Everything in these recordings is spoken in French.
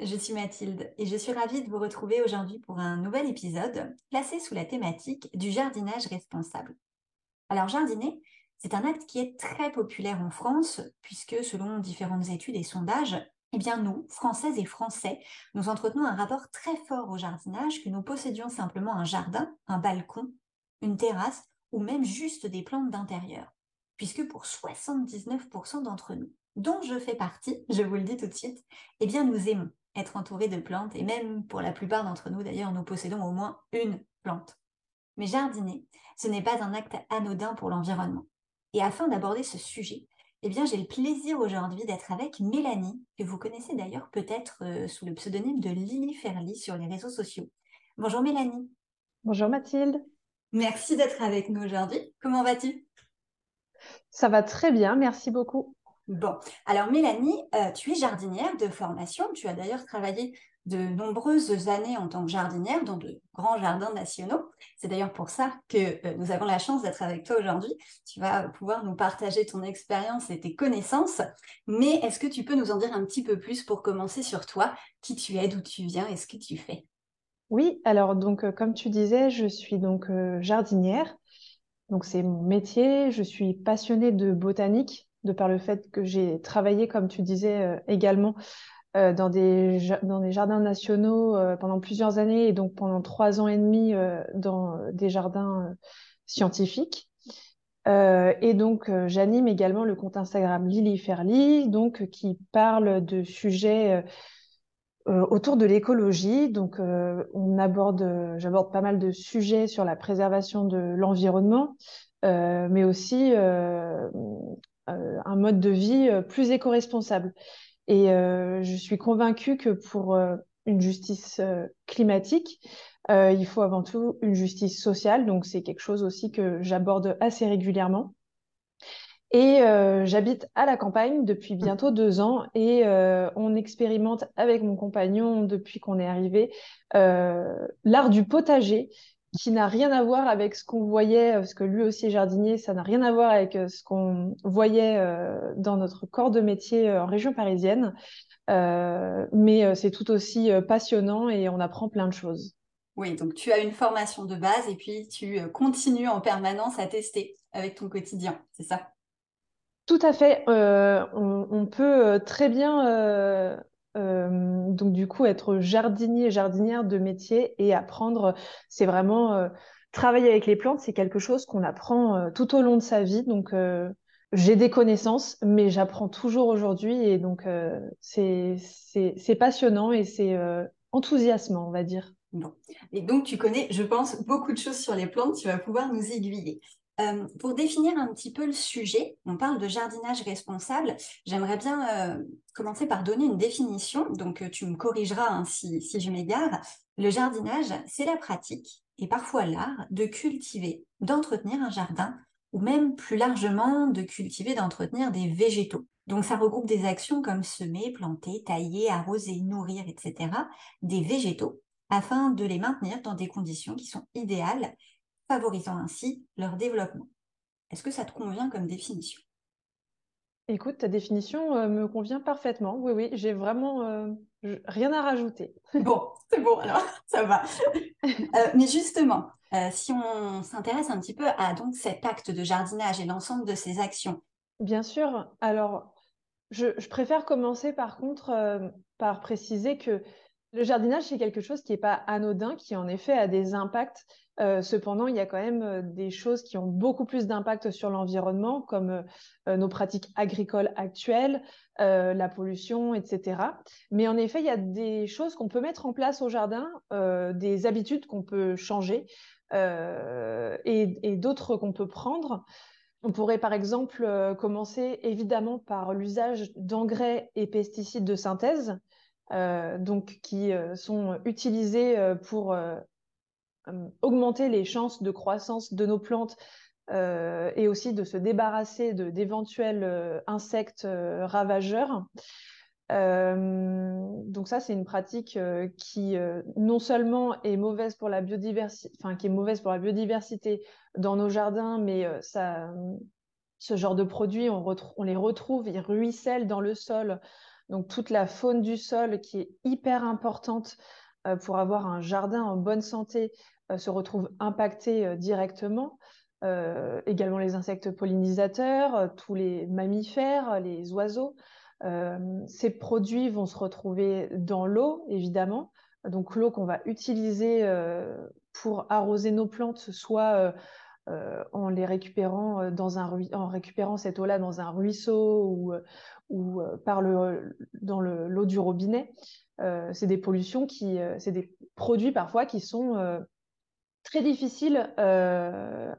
je suis Mathilde et je suis ravie de vous retrouver aujourd'hui pour un nouvel épisode placé sous la thématique du jardinage responsable. Alors jardiner, c'est un acte qui est très populaire en France puisque selon différentes études et sondages, eh bien nous, Françaises et Français, nous entretenons un rapport très fort au jardinage que nous possédions simplement un jardin, un balcon, une terrasse ou même juste des plantes d'intérieur. Puisque pour 79% d'entre nous, dont je fais partie, je vous le dis tout de suite, eh bien nous aimons être entourés de plantes et même pour la plupart d'entre nous d'ailleurs, nous possédons au moins une plante. Mais jardiner, ce n'est pas un acte anodin pour l'environnement. Et afin d'aborder ce sujet, eh bien, j'ai le plaisir aujourd'hui d'être avec Mélanie, que vous connaissez d'ailleurs peut-être euh, sous le pseudonyme de Lily Ferly sur les réseaux sociaux. Bonjour Mélanie. Bonjour Mathilde. Merci d'être avec nous aujourd'hui. Comment vas-tu? Ça va très bien, merci beaucoup. Bon, alors Mélanie, euh, tu es jardinière de formation. Tu as d'ailleurs travaillé de nombreuses années en tant que jardinière dans de grands jardins nationaux. C'est d'ailleurs pour ça que euh, nous avons la chance d'être avec toi aujourd'hui. Tu vas pouvoir nous partager ton expérience et tes connaissances. Mais est-ce que tu peux nous en dire un petit peu plus pour commencer sur toi, qui tu es, d'où tu viens et ce que tu fais? Oui, alors donc euh, comme tu disais, je suis donc jardinière. Donc c'est mon métier. Je suis passionnée de botanique de par le fait que j'ai travaillé, comme tu disais euh, également, euh, dans, des, dans des jardins nationaux euh, pendant plusieurs années et donc pendant trois ans et demi dans des jardins scientifiques. et donc, j'anime également le compte Instagram Lily Ferly, donc qui parle de sujets autour de l'écologie. Donc, on aborde, j'aborde pas mal de sujets sur la préservation de l'environnement, mais aussi un mode de vie euh, plus éco-responsable. Et euh, je suis convaincue que pour une justice climatique, il faut avant tout une justice sociale. Donc c'est quelque chose aussi que j'aborde assez régulièrement. Et j'habite à la campagne depuis bientôt deux ans et on expérimente avec mon compagnon depuis qu'on est arrivé l'art du potager qui n'a rien à voir avec ce qu'on voyait, parce que lui aussi est jardinier, ça n'a rien à voir avec euh, ce qu'on voyait euh, dans notre corps de métier euh, en région parisienne. mais c'est tout aussi passionnant et on apprend plein de choses. Oui, donc tu as une formation de base et puis tu continues en permanence à tester avec ton quotidien, c'est ça? Tout à fait. On, on, peut très bien euh, donc du coup, être jardinier, jardinière de métier et apprendre, c'est vraiment euh, travailler avec les plantes, c'est quelque chose qu'on apprend euh, tout au long de sa vie. Donc j'ai des connaissances, mais j'apprends toujours aujourd'hui et donc c'est passionnant et c'est enthousiasmant, on va dire. Bon. Et donc, tu connais, je pense, beaucoup de choses sur les plantes, tu vas pouvoir nous aiguiller. Euh, pour définir un petit peu le sujet, on parle de jardinage responsable. J'aimerais bien euh, commencer par donner une définition, donc euh, tu me corrigeras hein, si, si je m'égare. Le jardinage, c'est la pratique, et parfois l'art, de cultiver, d'entretenir un jardin, ou même plus largement de cultiver, d'entretenir des végétaux. Donc ça regroupe des actions comme semer, planter, tailler, arroser, nourrir, etc., des végétaux, afin de les maintenir dans des conditions qui sont idéales favorisant ainsi leur développement. Est-ce que ça te convient comme définition? Écoute, ta définition euh, me convient parfaitement. Oui, oui, j'ai vraiment euh, rien à rajouter. bon, c'est bon alors, ça va. Euh, mais justement, si on s'intéresse un petit peu à donc cet acte de jardinage et l'ensemble de ces actions. Bien sûr. Alors, je, je préfère commencer par contre par préciser que le jardinage, c'est quelque chose qui n'est pas anodin, qui en effet a des impacts euh, cependant, il y a quand même euh, des choses qui ont beaucoup plus d'impact sur l'environnement, comme euh, nos pratiques agricoles actuelles, la pollution, etc. Mais en effet, il y a des choses qu'on peut mettre en place au jardin, des habitudes qu'on peut changer et, et d'autres qu'on peut prendre. On pourrait par exemple commencer évidemment par l'usage d'engrais et pesticides de synthèse, donc qui sont utilisés pour augmenter les chances de croissance de nos plantes et aussi de se débarrasser d'éventuels insectes ravageurs. donc ça, c'est une pratique qui non seulement est mauvaise pour la biodiversité, enfin qui est mauvaise pour la biodiversité dans nos jardins, mais ça, ce genre de produits, on, on, les retrouve, ils ruissellent dans le sol. Donc toute la faune du sol qui est hyper importante euh, pour avoir un jardin en bonne santé euh, se retrouve impactée euh, directement. également les insectes pollinisateurs, tous les mammifères, les oiseaux. ces produits vont se retrouver dans l'eau, évidemment. Donc l'eau qu'on va utiliser pour arroser nos plantes, soit euh, en les récupérant euh, dans un en récupérant cette eau-là dans un ruisseau ou, euh, ou par le dans l'eau du robinet. c'est des pollutions qui, c'est des produits parfois qui sont très difficiles à,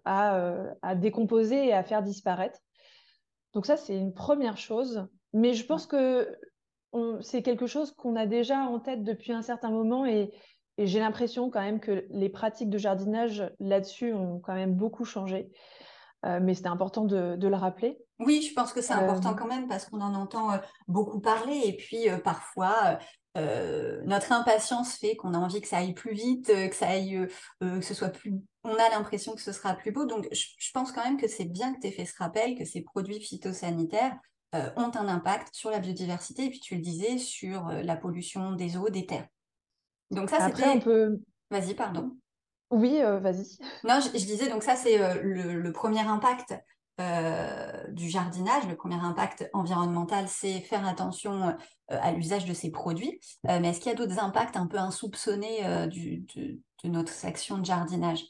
à, décomposer et à faire disparaître. Donc ça, c'est une première chose. Mais je pense que c'est quelque chose qu'on a déjà en tête depuis un certain moment et, et j'ai l'impression quand même que les pratiques de jardinage là-dessus ont quand même beaucoup changé. Euh, mais c'était important de, le rappeler. Oui, je pense que c'est important euh, quand même parce qu'on en entend euh, beaucoup parler et puis parfois notre impatience fait qu'on a envie que ça aille plus vite, que ça aille, que ce soit plus. On a l'impression que ce sera plus beau. Donc je, je pense quand même que c'est bien que tu aies fait ce rappel que ces produits phytosanitaires ont un impact sur la biodiversité et puis tu le disais sur la pollution des eaux, des terres. Donc ça, Après, on peut... Vas-y, pardon. Oui, euh, vas-y. Non, je, disais, donc ça, c'est euh, le, premier impact euh, du jardinage. Le premier impact environnemental, c'est faire attention à l'usage de ces produits. mais est-ce qu'il y a d'autres impacts un peu insoupçonnés de, notre section de jardinage?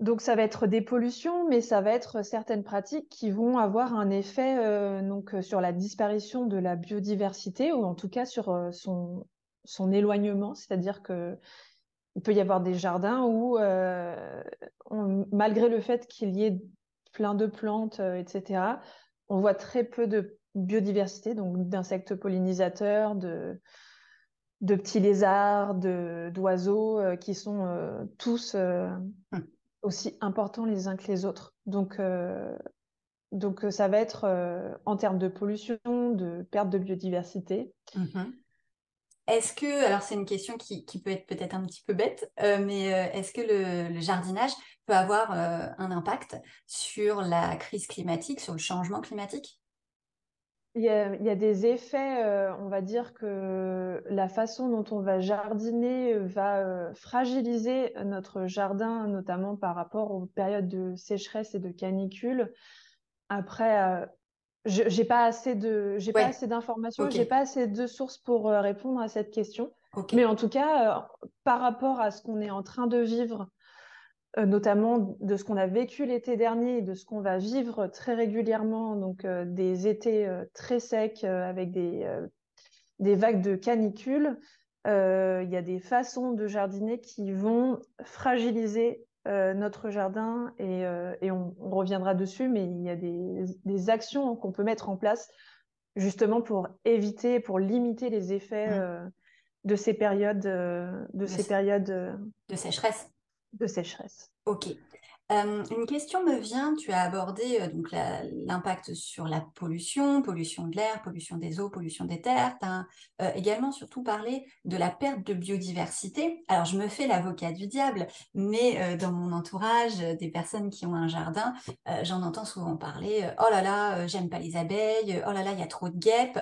Donc ça va être des pollutions, mais ça va être certaines pratiques qui vont avoir un effet donc sur la disparition de la biodiversité ou en tout cas sur son son éloignement, c'est-à-dire que il peut y avoir des jardins où, euh, malgré le fait qu'il y ait plein de plantes, euh, etc., on voit très peu de biodiversité, donc d'insectes pollinisateurs, de, de petits lézards, d'oiseaux euh, qui sont tous hum. aussi importants les uns que les autres. Donc, donc ça va être en termes de pollution, de perte de biodiversité. Mmh est-ce que, alors c'est une question qui, peut être peut-être un petit peu bête, euh, mais euh, est-ce que le, jardinage peut avoir euh, un impact sur la crise climatique, sur le changement climatique? Il y, a, des effets, on va dire que la façon dont on va jardiner va fragiliser notre jardin, notamment par rapport aux périodes de sécheresse et de canicule. Après, j'ai pas assez de, j'ai pas assez d'informations, j'ai pas assez de sources pour euh, répondre à cette question. Mais en tout cas, euh, par rapport à ce qu'on est en train de vivre, euh, notamment de ce qu'on a vécu l'été dernier et de ce qu'on va vivre très régulièrement, donc des étés très secs avec des, des vagues de canicule, il y a des façons de jardiner qui vont fragiliser euh, notre jardin et, euh, on, reviendra dessus, mais il y a des, actions qu'on peut mettre en place justement pour éviter, pour limiter les effets euh, de ces périodes, de, ces périodes de sécheresse. De sécheresse. Ok. Euh, une question me vient, tu as abordé euh, donc l'impact sur la pollution, pollution de l'air, pollution des eaux, pollution des terres. Tu as euh, également surtout parlé de la perte de biodiversité. Alors je me fais l'avocat du diable, mais dans mon entourage, des personnes qui ont un jardin, j'en entends souvent parler. oh là là, j'aime pas les abeilles. Oh là là, il y a trop de guêpes.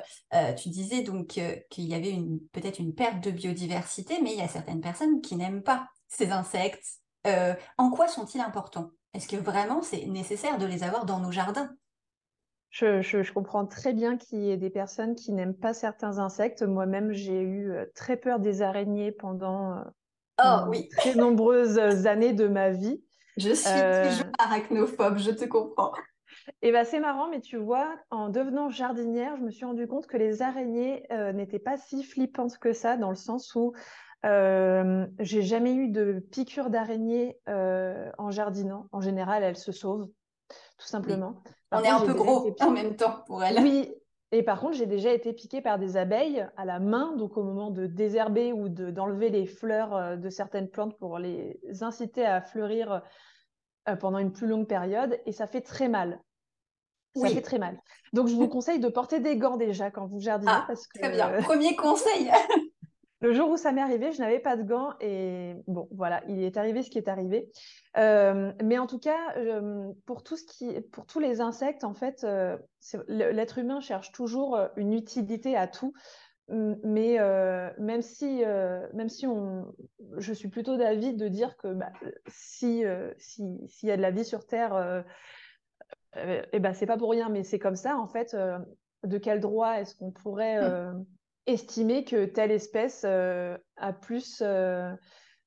tu disais donc qu'il y avait peut-être une perte de biodiversité, mais il y a certaines personnes qui n'aiment pas ces insectes, euh, en quoi sont-ils importants? Est-ce que vraiment c'est nécessaire de les avoir dans nos jardins? Je, comprends très bien qu'il y ait des personnes qui n'aiment pas certains insectes. Moi-même, j'ai eu euh, très peur des araignées pendant, euh, oh, oui. très nombreuses années de ma vie. Je suis toujours arachnophobe, je te comprends. Et bah, c'est marrant, mais tu vois, en devenant jardinière, je me suis rendu compte que les araignées n'étaient pas si flippantes que ça, dans le sens où euh, j'ai jamais eu de piqûre d'araignée euh, en jardinant. En général, elles se sauvent, tout simplement. On est un peu gros en même temps pour elles. Oui, et par contre, j'ai déjà été piquée par des abeilles à la main, donc au moment de désherber ou d'enlever les fleurs euh, de certaines plantes pour les inciter à fleurir pendant une plus longue période, et ça fait très mal. Ça fait très mal. Donc, je vous conseille de porter des gants déjà quand vous jardinez. Ah, parce que... Très bien. Premier conseil. Le jour où ça m'est arrivé, je n'avais pas de gants et bon, voilà, il est arrivé ce qui est arrivé. Euh, mais en tout cas, pour tout ce qui, pour tous les insectes, en fait, euh, l'être humain cherche toujours euh, une utilité à tout. Mais même si, même si on, je suis plutôt d'avis de dire que bah, si s'il y a de la vie sur Terre, et eh ben c'est pas pour rien, mais c'est comme ça en fait. de quel droit est-ce qu'on pourrait mmh estimer que telle espèce euh, a, plus, euh,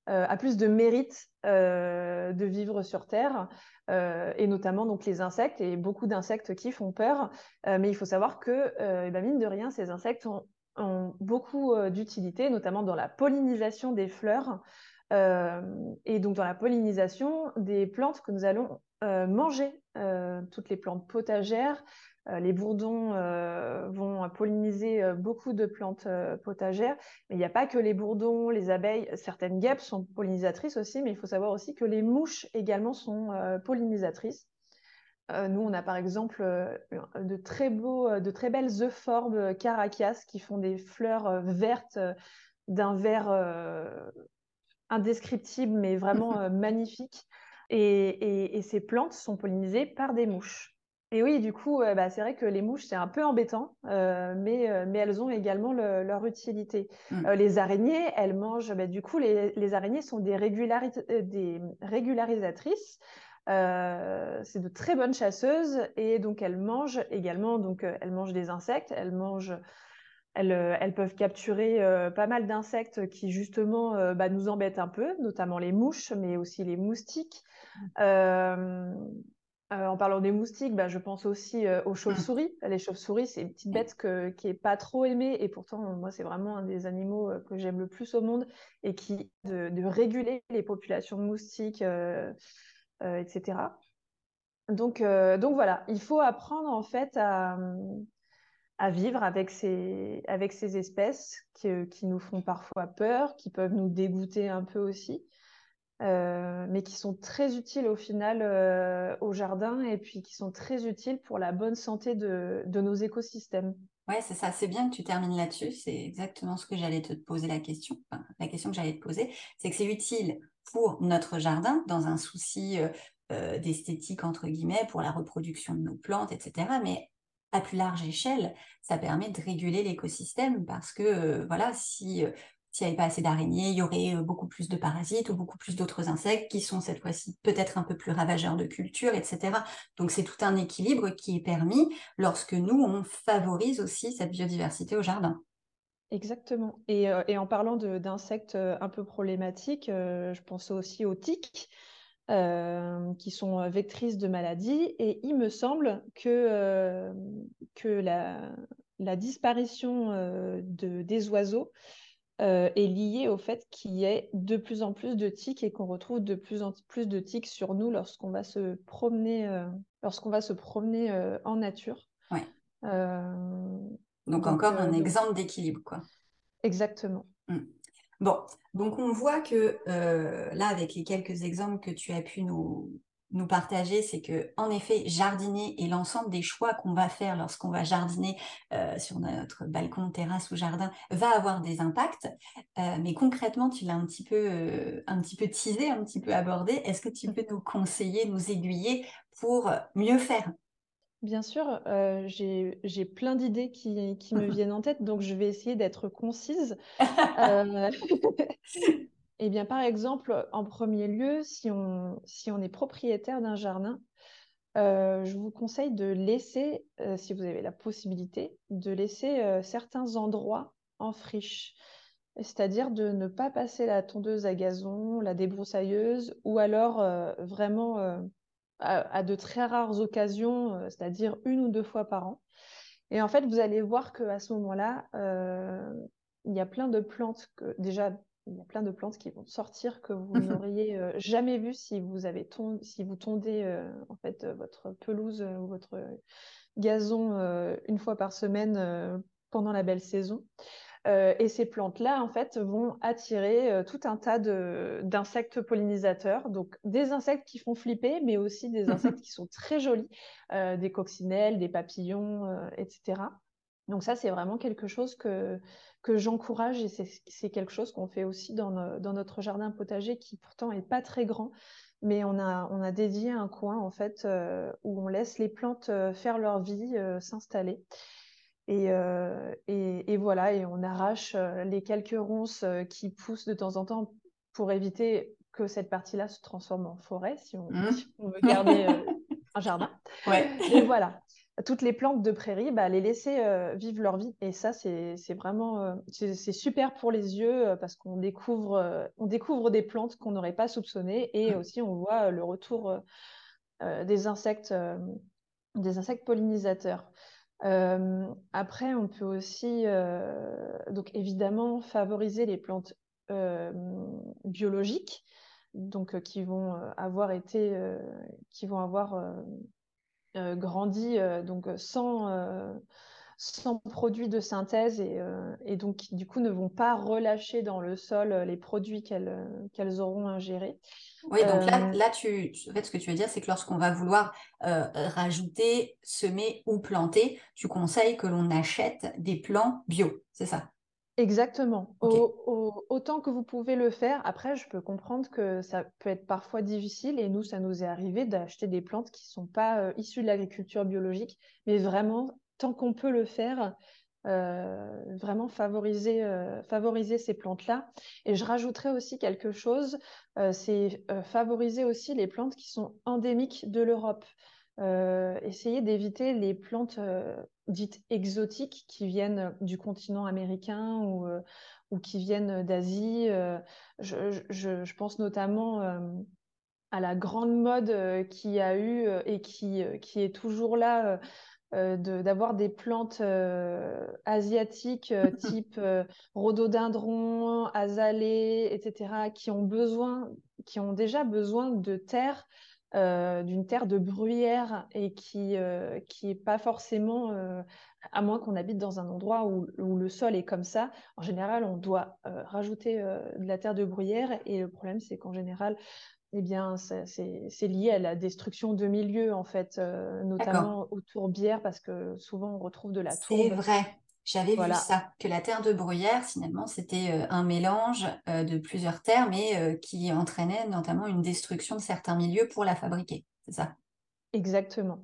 euh, a plus de mérite de vivre sur Terre, et notamment donc les insectes, et beaucoup d'insectes qui font peur. mais il faut savoir que, ben, mine de rien, ces insectes ont, ont beaucoup d'utilité, notamment dans la pollinisation des fleurs. et donc dans la pollinisation des plantes que nous allons manger, toutes les plantes potagères, les bourdons euh, vont polliniser euh, beaucoup de plantes potagères, mais il n'y a pas que les bourdons, les abeilles, certaines guêpes sont pollinisatrices aussi, mais il faut savoir aussi que les mouches également sont pollinisatrices. nous, on a par exemple de très beaux, de très belles euphorbes caracias qui font des fleurs vertes d'un vert indescriptible, mais vraiment magnifique. et, ces plantes sont pollinisées par des mouches. Et oui, du coup, bah, c'est vrai que les mouches, c'est un peu embêtant, euh, mais, euh, mais elles ont également leur utilité. Mmh. Euh, les araignées, elles mangent, bah, du coup, les, les, araignées sont des, des régularisatrices. c'est de très bonnes chasseuses et donc elles mangent également, donc elles mangent des insectes, elles mangent, elles, elles peuvent capturer pas mal d'insectes qui justement bah, nous embêtent un peu, notamment les mouches, mais aussi les moustiques. Mmh. Euh, en parlant des moustiques, bah, je pense aussi euh, aux chauves-souris. Les chauves-souris, c'est une petite bête qui n'est pas trop aimée et pourtant, moi, c'est vraiment un des animaux euh, que j'aime le plus au monde et qui de, de réguler les populations de moustiques, etc. Donc, donc voilà, il faut apprendre en fait à, à vivre avec ces, avec ces espèces qui, qui, nous font parfois peur, qui peuvent nous dégoûter un peu aussi. Euh, mais qui sont très utiles au final euh, au jardin et puis qui sont très utiles pour la bonne santé de, de nos écosystèmes. Ouais, c'est ça, c'est bien que tu termines là-dessus. C'est exactement ce que j'allais te poser la question. la question que j'allais te poser, c'est que c'est utile pour notre jardin dans un souci euh, d'esthétique, entre guillemets, pour la reproduction de nos plantes, etc. Mais à plus large échelle, ça permet de réguler l'écosystème parce que, voilà, si s'il n'y avait pas assez d'araignées, il y aurait euh, beaucoup plus de parasites ou beaucoup plus d'autres insectes qui sont cette fois-ci peut-être un peu plus ravageurs de culture, etc. Donc c'est tout un équilibre qui est permis lorsque nous, on favorise aussi cette biodiversité au jardin. Exactement. Et, euh, en parlant d'insectes euh, un peu problématiques, je pense aussi aux tiques. qui sont vectrices de maladies. Et il me semble que, que la, disparition de, des oiseaux euh, est lié au fait qu'il y ait de plus en plus de tiques et qu'on retrouve de plus en plus de tiques sur nous lorsqu'on va se promener, euh, lorsqu'on va se promener euh, en nature. Ouais. donc, encore un exemple d'équilibre, quoi. Exactement. Mmh. Bon, donc on voit que là, avec les quelques exemples que tu as pu nous, nous partager, c'est que en effet, jardiner et l'ensemble des choix qu'on va faire lorsqu'on va jardiner euh, sur notre balcon, terrasse ou jardin va avoir des impacts. Euh, mais concrètement, tu l'as un petit peu, euh, un petit peu teasé, un petit peu abordé. Est-ce que tu peux nous conseiller, nous aiguiller pour mieux faire? Bien sûr, j'ai plein d'idées qui, qui, me viennent en tête, donc je vais essayer d'être concise. Eh bien, par exemple, en premier lieu, si on, si on est propriétaire d'un jardin, euh, je vous conseille de laisser, euh, si vous avez la possibilité, de laisser euh, certains endroits en friche. C'est-à-dire de ne pas passer la tondeuse à gazon, la débroussailleuse, ou alors vraiment à, à, de très rares occasions, c'est-à-dire une ou deux fois par an. Et en fait, vous allez voir qu'à ce moment-là, il y a plein de plantes que déjà il y a plein de plantes qui vont sortir que vous n'auriez jamais vues si vous avez si vous tondez en fait votre pelouse ou votre gazon une fois par semaine pendant la belle saison. Euh, et ces plantes-là, en fait, vont attirer euh, tout un tas d'insectes pollinisateurs. Donc, des insectes qui font flipper, mais aussi des insectes qui sont très jolis, euh, des coccinelles, des papillons, etc. Donc, ça, c'est vraiment quelque chose que, que j'encourage et c'est quelque chose qu'on fait aussi dans, dans, notre jardin potager qui pourtant est pas très grand. Mais on a, on a dédié un coin en fait où on laisse les plantes faire leur vie, s'installer. Euh, et, et, voilà, et on arrache euh, les quelques ronces euh, qui poussent de temps en temps pour éviter que cette partie-là se transforme en forêt, si on, mmh. veut garder un jardin. Ouais. Et voilà, toutes les plantes de prairie, bah, les laisser vivre leur vie. Et ça, c'est vraiment c'est super pour les yeux parce qu'on découvre, on découvre des plantes qu'on n'aurait pas soupçonnées et mmh. aussi on voit le retour des insectes, des insectes pollinisateurs. Euh, après, on peut aussi, euh, donc évidemment, favoriser les plantes euh, biologiques, donc qui vont avoir été, qui vont avoir grandi donc sans sans produits de synthèse et, et, donc du coup ne vont pas relâcher dans le sol les produits qu'elles auront ingérés. Oui, donc là, euh, là tu, en fait, ce que tu veux dire, c'est que lorsqu'on va vouloir euh, rajouter, semer ou planter, tu conseilles que l'on achète des plants bio, c'est ça? Exactement. autant que vous pouvez le faire. Après, je peux comprendre que ça peut être parfois difficile et nous, ça nous est arrivé d'acheter des plantes qui ne sont pas euh, issues de l'agriculture biologique, mais vraiment, tant qu'on peut le faire, euh, vraiment favoriser, euh, favoriser ces plantes-là. Et je rajouterais aussi quelque chose, euh, c'est favoriser aussi les plantes qui sont endémiques de l'Europe. essayer d'éviter les plantes dites exotiques qui viennent du continent américain ou, ou qui viennent d'Asie. Je, je, je, pense notamment à la grande mode qui a eu et qui, qui est toujours là euh, d'avoir des plantes euh, asiatiques euh, type rhododendron, azalée, etc., qui ont besoin, qui ont déjà besoin de terre, d'une terre de bruyère et qui qui est pas forcément, à moins qu'on habite dans un endroit où, où, le sol est comme ça. En général, on doit rajouter de la terre de bruyère et le problème, c'est qu'en général, eh bien, c'est lié à la destruction de milieux, en fait, euh, notamment aux tourbières, parce que souvent on retrouve de la tourbe. C'est vrai, j'avais vu ça, que la terre de bruyère, finalement, c'était euh, un mélange euh, de plusieurs terres, mais qui entraînait notamment une destruction de certains milieux pour la fabriquer, c'est ça? Exactement.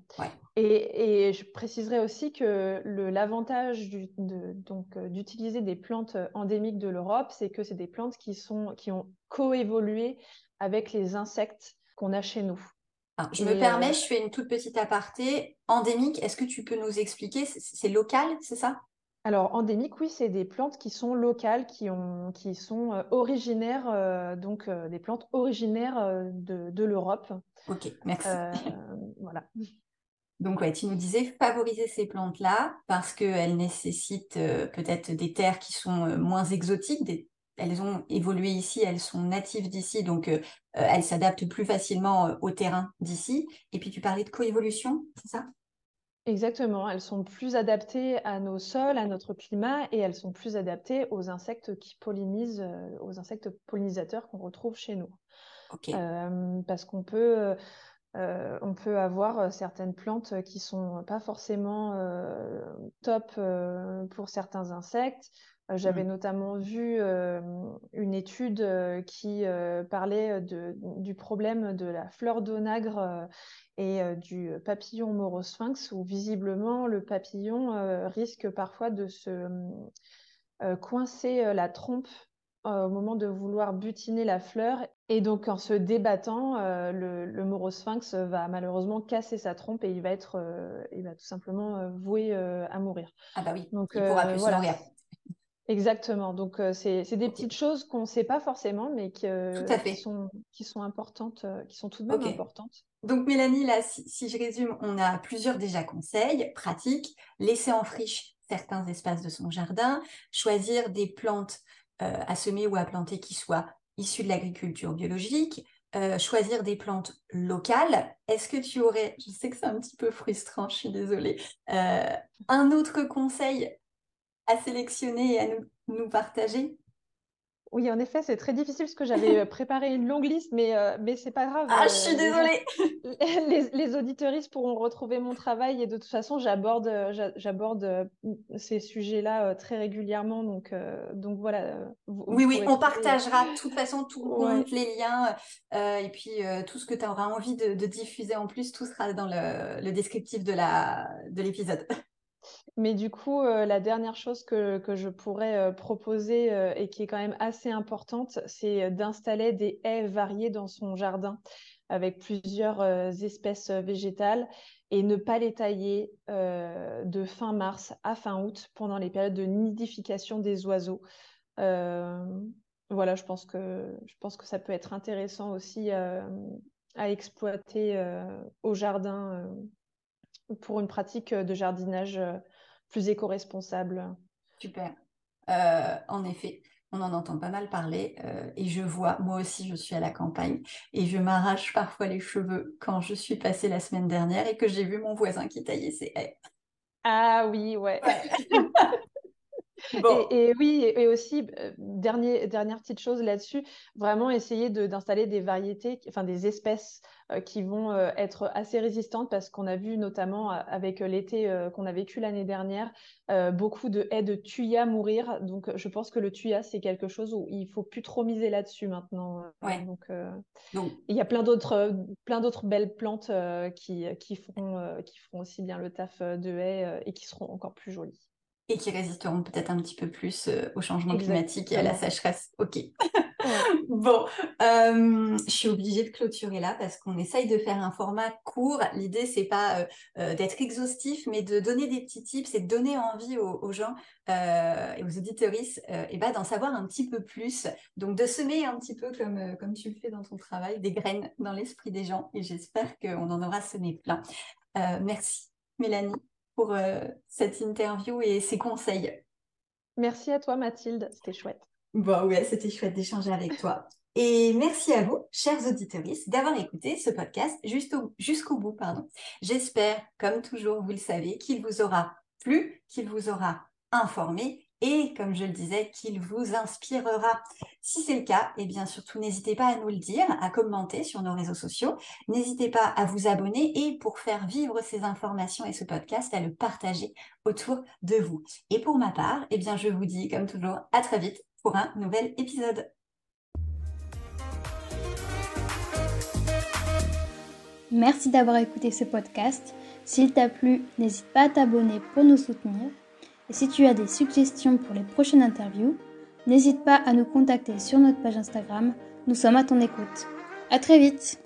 Et, et, je préciserai aussi que l'avantage d'utiliser des plantes endémiques de l'Europe, c'est que c'est des plantes qui, sont, qui ont coévolué avec les insectes qu'on a chez nous. Ah, je me permets, euh, je fais une toute petite aparté. Endémique, est-ce que tu peux nous expliquer? C'est local, c'est ça? Alors, endémique, oui, c'est des plantes qui sont locales, qui, ont, qui sont euh, originaires, euh, donc des plantes originaires de, l'Europe. Ok, merci. voilà. Donc, ouais, tu nous disais favoriser ces plantes-là parce qu'elles nécessitent peut-être des terres qui sont moins exotiques, des elles ont évolué ici, elles sont natives d'ici, donc euh, euh, elles s'adaptent plus facilement euh, au terrain d'ici. Et puis tu parlais de coévolution, c'est ça? Exactement, elles sont plus adaptées à nos sols, à notre climat, et elles sont plus adaptées aux insectes qui pollinisent, aux insectes pollinisateurs qu'on retrouve chez nous. parce qu'on peut, on peut avoir certaines plantes qui sont pas forcément top pour certains insectes. Euh, j'avais mmh. notamment vu euh, une étude euh, qui parlait de, du problème de la fleur d'onagre et du papillon morosphinx, où visiblement le papillon risque parfois de se coincer la trompe au moment de vouloir butiner la fleur. Et donc, en se débattant, le, le morosphinx va malheureusement casser sa trompe et il va être, il va tout simplement voué à mourir. Ah bah oui, donc, il pourra plus voilà. Exactement. Donc, euh, c'est des petites choses qu'on ne sait pas forcément, mais qui, sont, qui sont importantes, euh, qui sont tout de même importantes. Donc, Mélanie, là, si, je résume, on a plusieurs déjà conseils pratiques. Laisser en friche certains espaces de son jardin, choisir des plantes à semer ou à planter qui soient issus de l'agriculture biologique, choisir des plantes locales. Est-ce que tu aurais, je sais que c'est un petit peu frustrant, je suis désolée, un autre conseil à sélectionner et à nous, nous partager oui, en effet, c'est très difficile parce que j'avais euh, préparé une longue liste, mais, euh, mais c'est pas grave. Ah, je suis euh, désolée. Les, les auditeuristes pourront retrouver mon travail et de toute façon, j'aborde, j'aborde ces sujets-là très régulièrement. Donc, donc voilà. oui, oui, on partagera de toute façon tout le les liens et puis tout ce que tu auras envie de, diffuser en plus, tout sera dans le, le descriptif de l'épisode. De mais du coup, euh, la dernière chose que, que je pourrais euh, proposer euh, et qui est quand même assez importante, c'est d'installer des haies variées dans son jardin avec plusieurs espèces végétales et ne pas les tailler de fin mars à fin août pendant les périodes de nidification des oiseaux. voilà, je pense, que, je pense que ça peut être intéressant aussi à exploiter au jardin pour une pratique de jardinage plus éco-responsable. Super. Euh, en effet, on en entend pas mal parler euh, et je vois, moi aussi je suis à la campagne et je m'arrache parfois les cheveux quand je suis passée la semaine dernière et que j'ai vu mon voisin qui taillait ses haies. Ah oui, ouais. Et, oui, et, aussi, euh, dernier, dernière petite chose là-dessus, vraiment essayer d'installer des variétés, enfin des espèces euh, qui vont euh, être assez résistantes parce qu'on a vu notamment avec l'été qu'on a vécu l'année dernière, beaucoup de haies de tuya mourir. Donc je pense que le tuya, c'est quelque chose où il faut plus trop miser là-dessus maintenant. Donc, il y a plein d'autres plein d'autres belles plantes qui, qui, feront, qui feront aussi bien le taf de haies et qui seront encore plus jolies et qui résisteront peut-être un petit peu plus euh, au changement climatique et à la sécheresse. Ok. bon, euh, je suis obligée de clôturer là parce qu'on essaye de faire un format court. L'idée, c'est pas euh, d'être exhaustif, mais de donner des petits tips et de donner envie aux, gens et aux auditoristes et bah, d'en savoir un petit peu plus. Donc, de semer un petit peu comme, comme tu le fais dans ton travail, des graines dans l'esprit des gens. Et j'espère qu'on en aura semé plein. merci, Mélanie pour euh, cette interview et ces conseils. Merci à toi Mathilde, c'était chouette. Bon ouais, c'était chouette d'échanger avec toi. Et merci à vous, chers auditeurs, d'avoir écouté ce podcast jusqu'au bout. Pardon. J'espère, comme toujours, vous le savez, qu'il vous aura plu, qu'il vous aura informé et, comme je le disais, qu'il vous inspirera. Si c'est le cas, et eh bien surtout n'hésitez pas à nous le dire, à commenter sur nos réseaux sociaux. N'hésitez pas à vous abonner et pour faire vivre ces informations et ce podcast, à le partager autour de vous. Et pour ma part, eh bien je vous dis comme toujours à très vite pour un nouvel épisode. Merci d'avoir écouté ce podcast. S'il t'a plu, n'hésite pas à t'abonner pour nous soutenir si tu as des suggestions pour les prochaines interviews, n'hésite pas à nous contacter sur notre page Instagram. Nous sommes à ton écoute. À très vite!